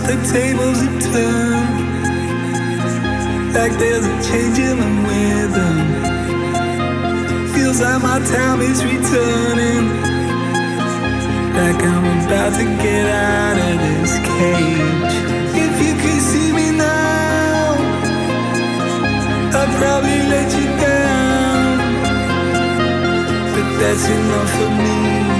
Out the tables have turned. Like there's a change in the weather. Feels like my time is returning. Like I'm about to get out of this cage. If you could see me now, I'd probably let you down. But that's enough for me.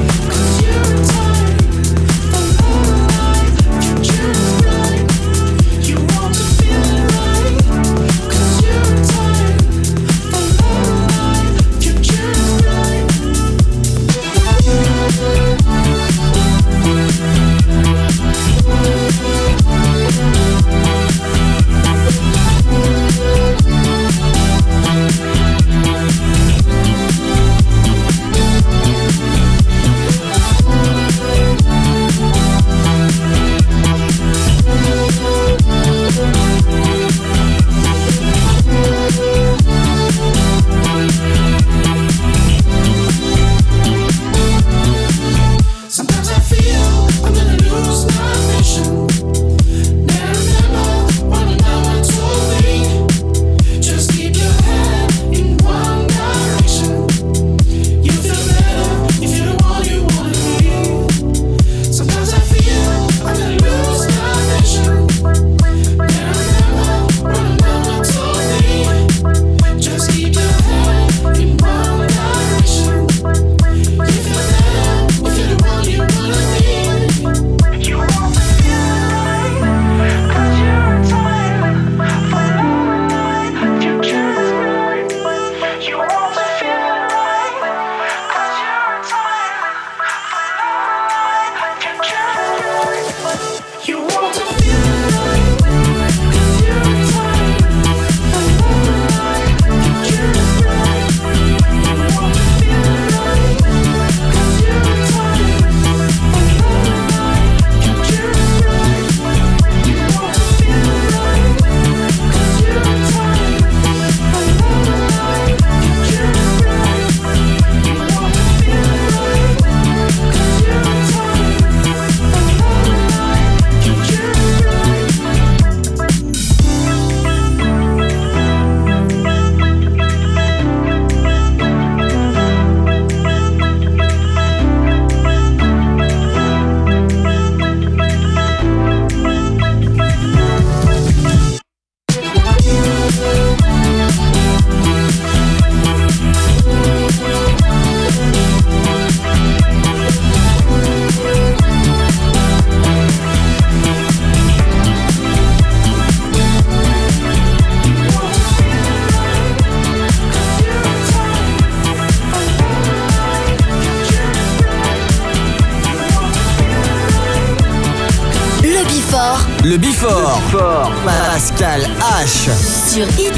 Pascal H.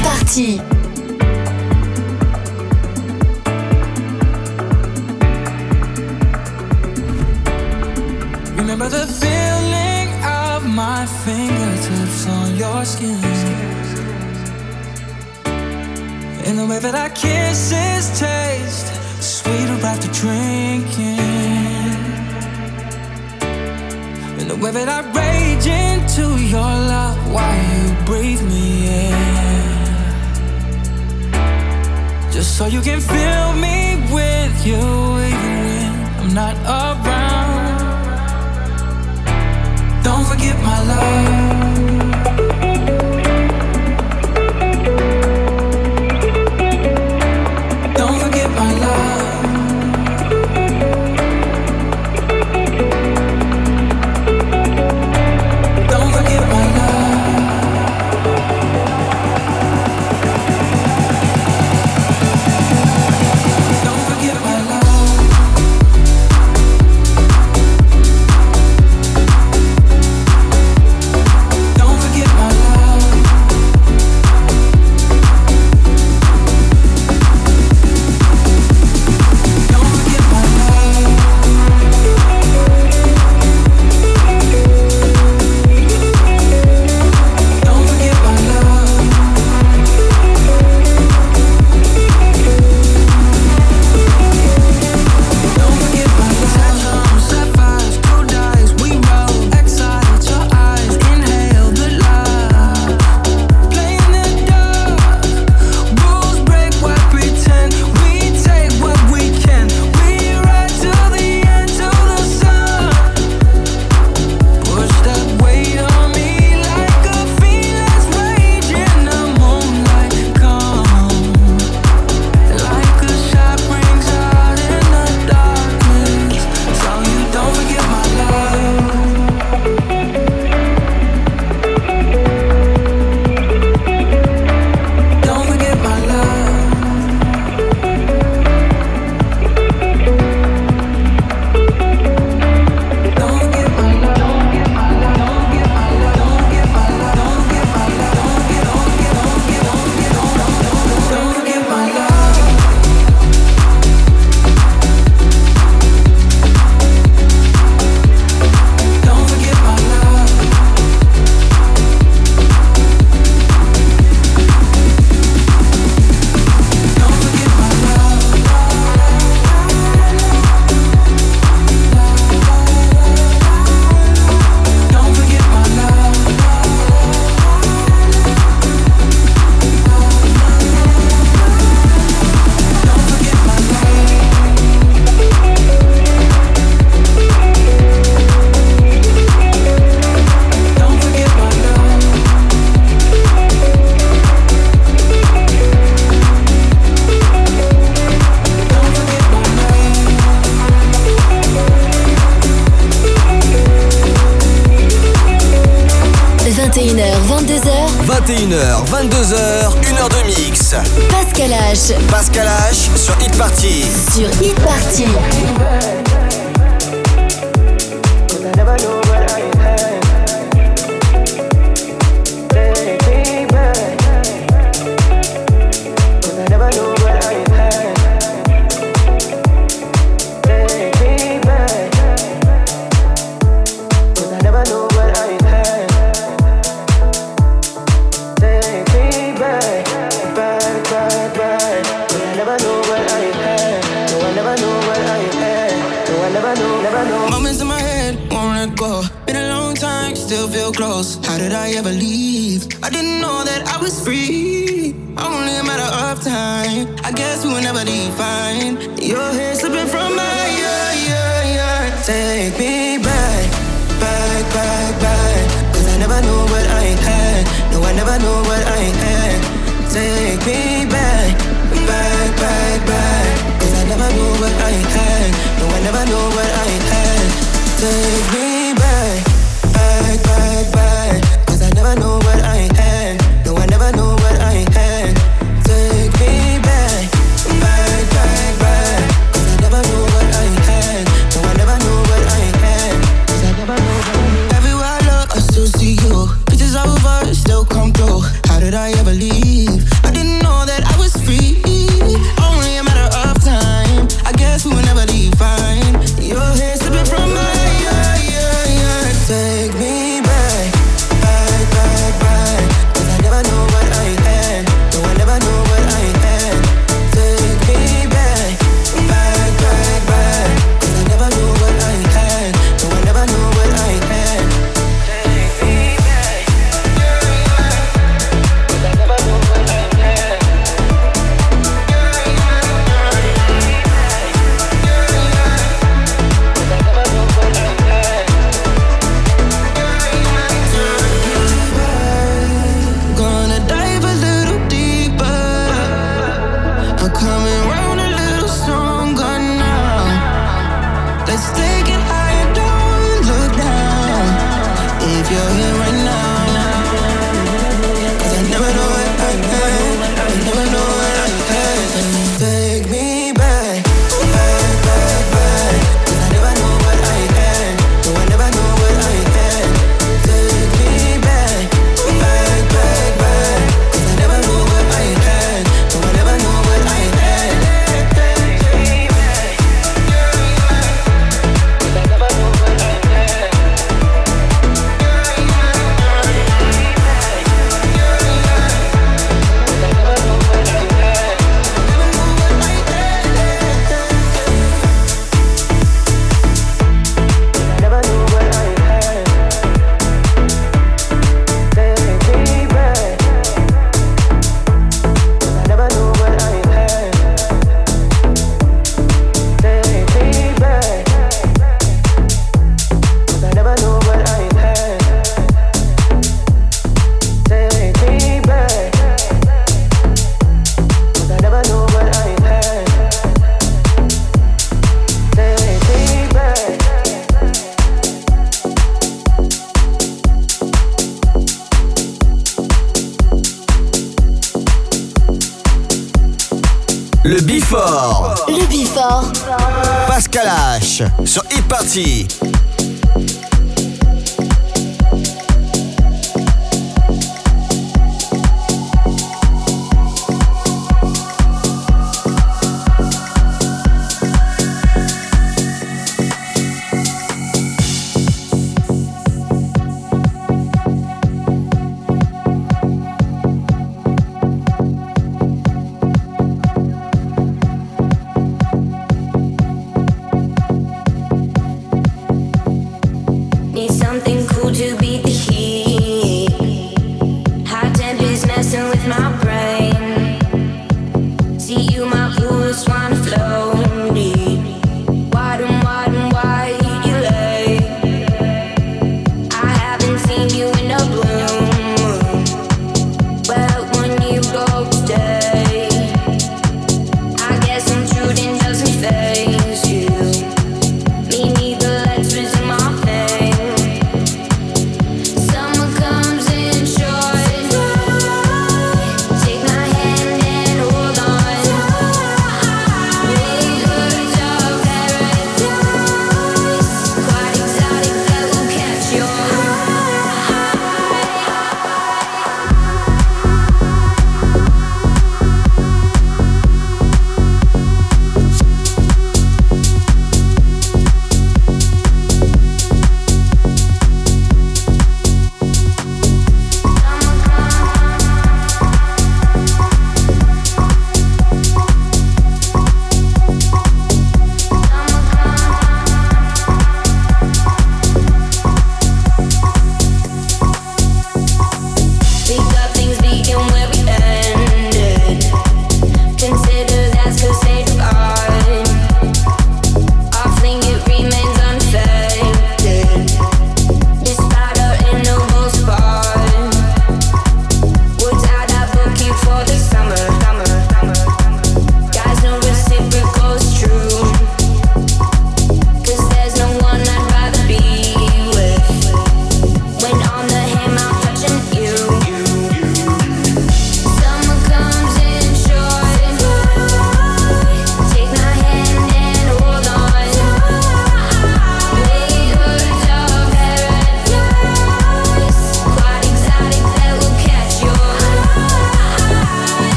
气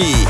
Party.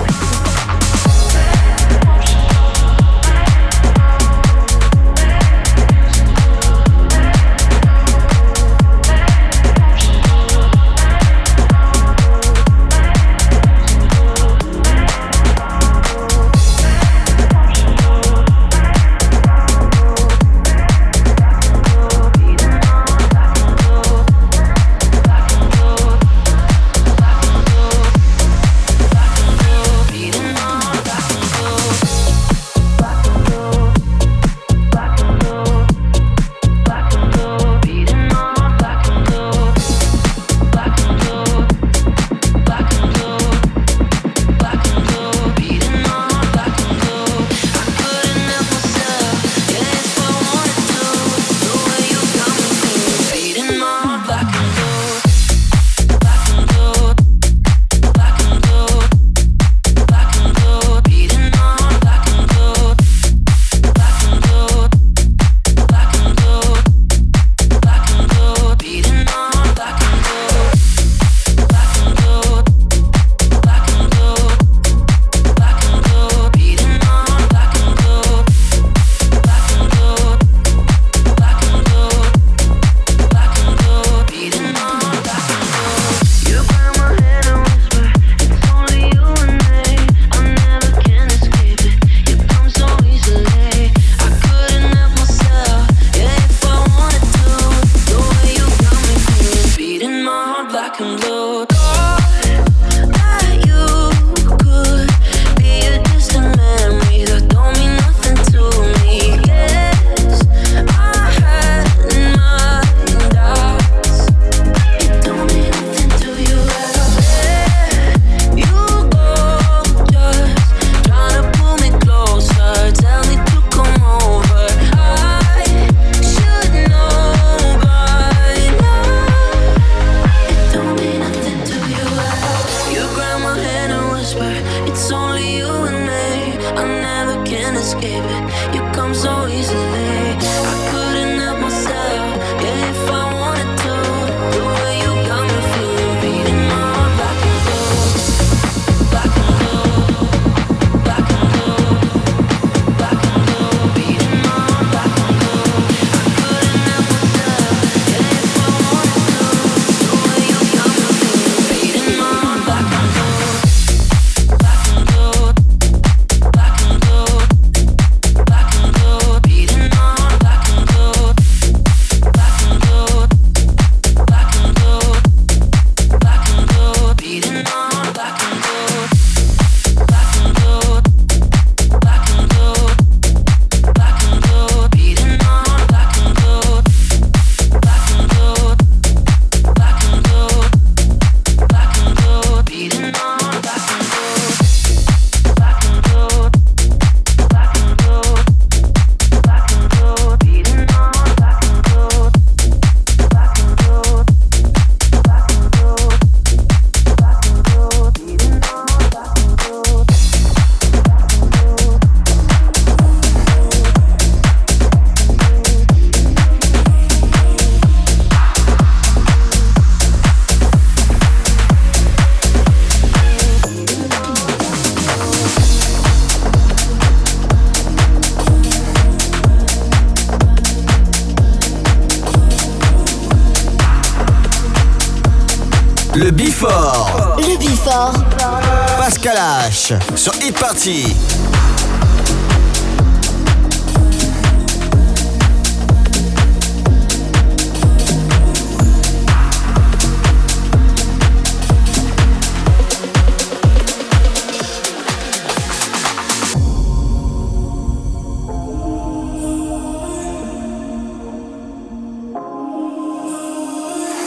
parti.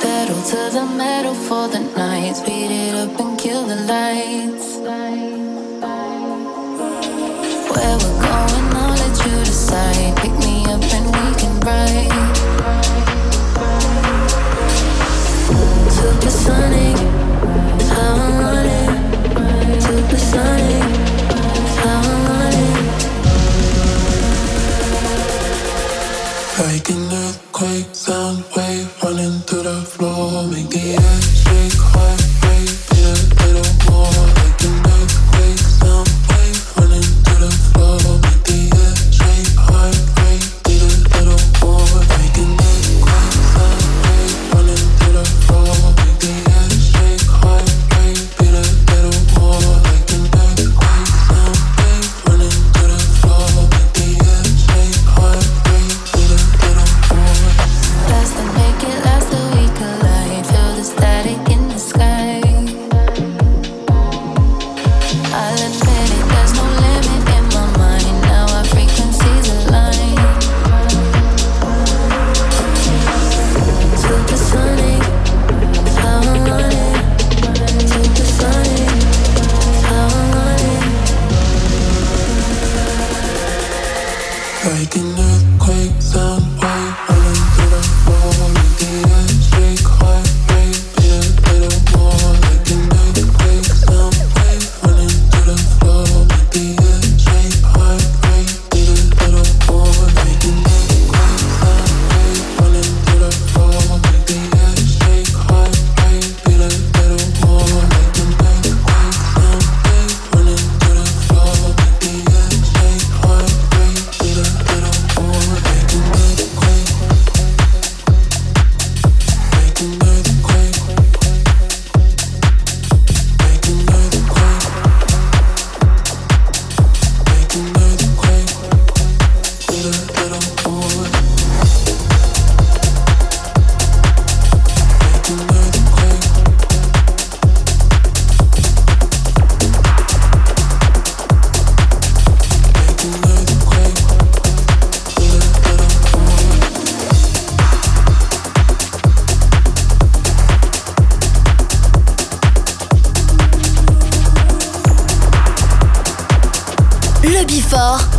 Pedal to the metal for the nights beating sound wave running through the floor, make the air shake, heart rate.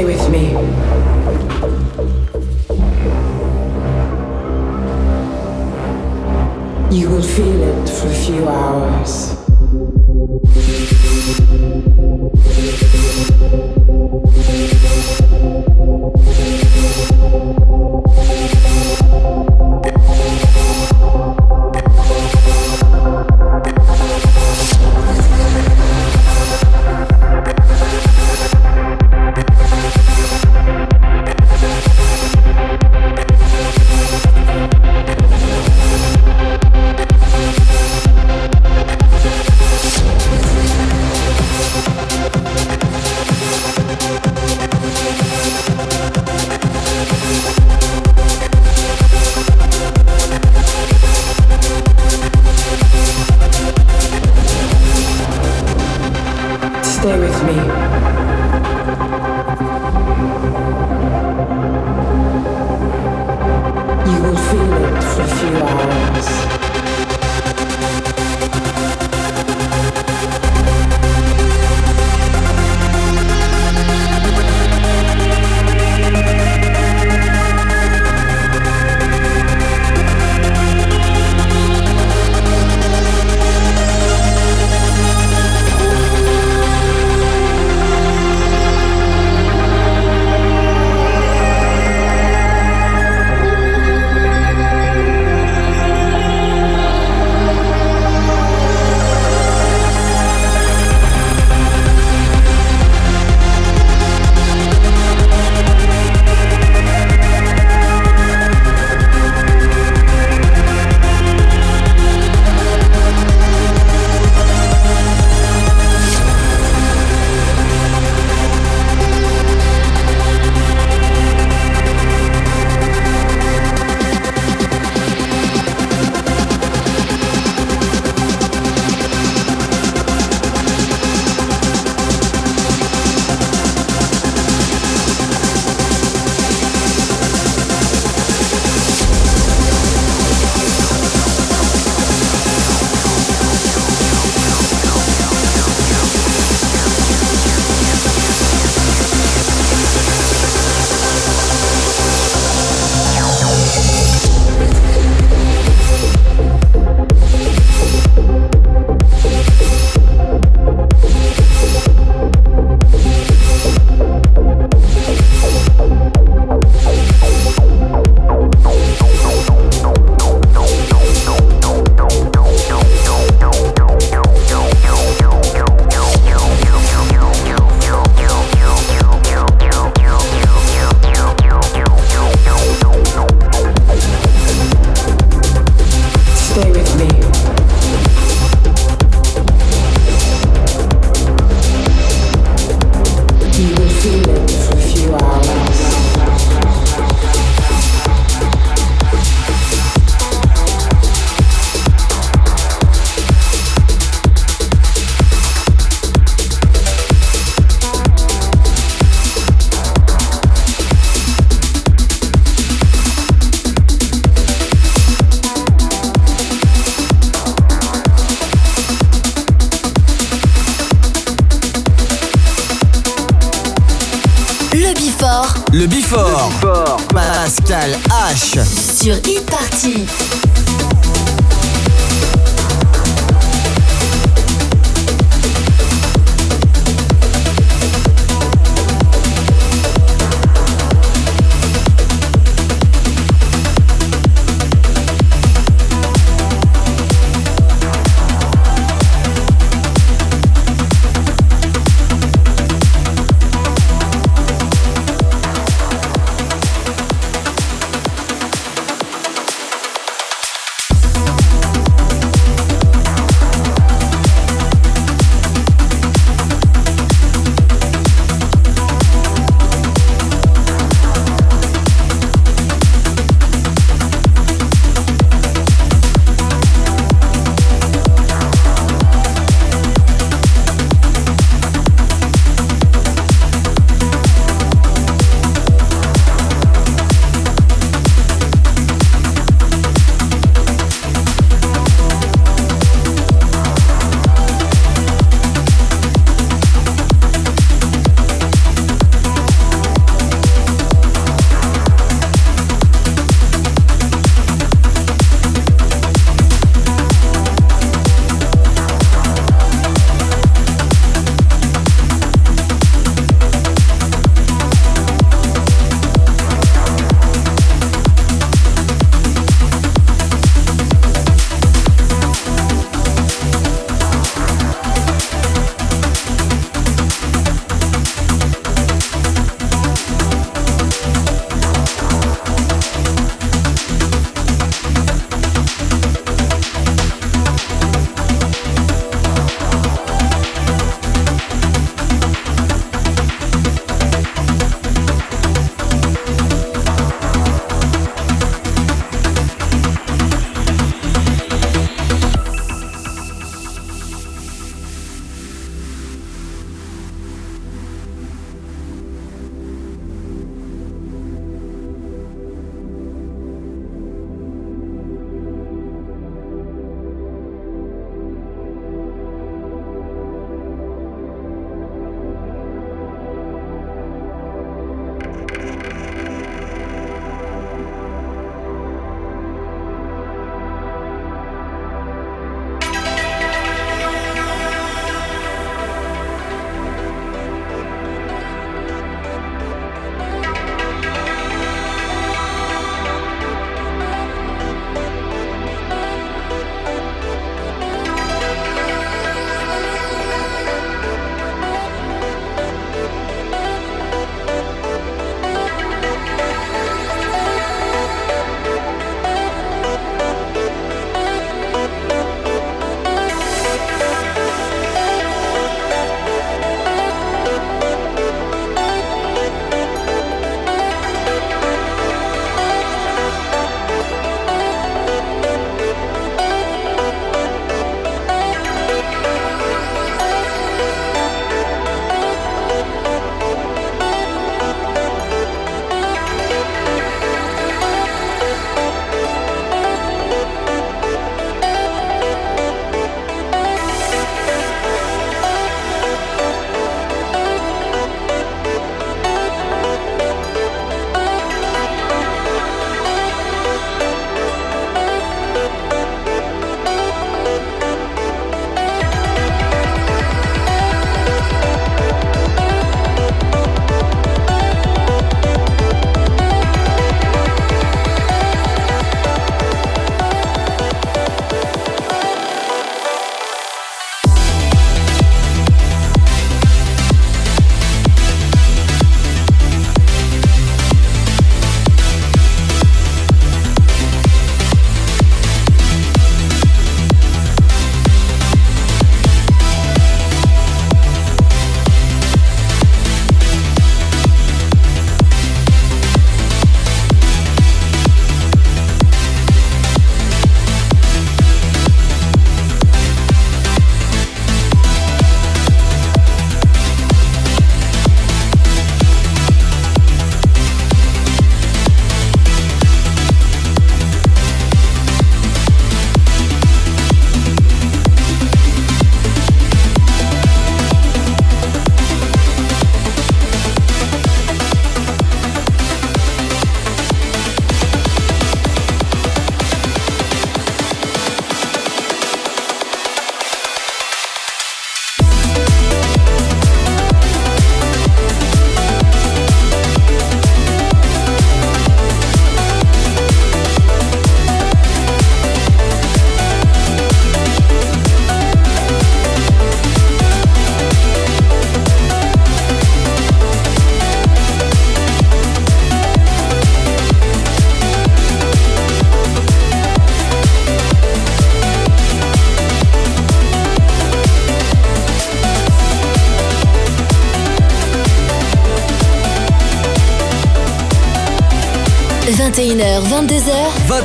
stay with me. You will feel it for a few hours.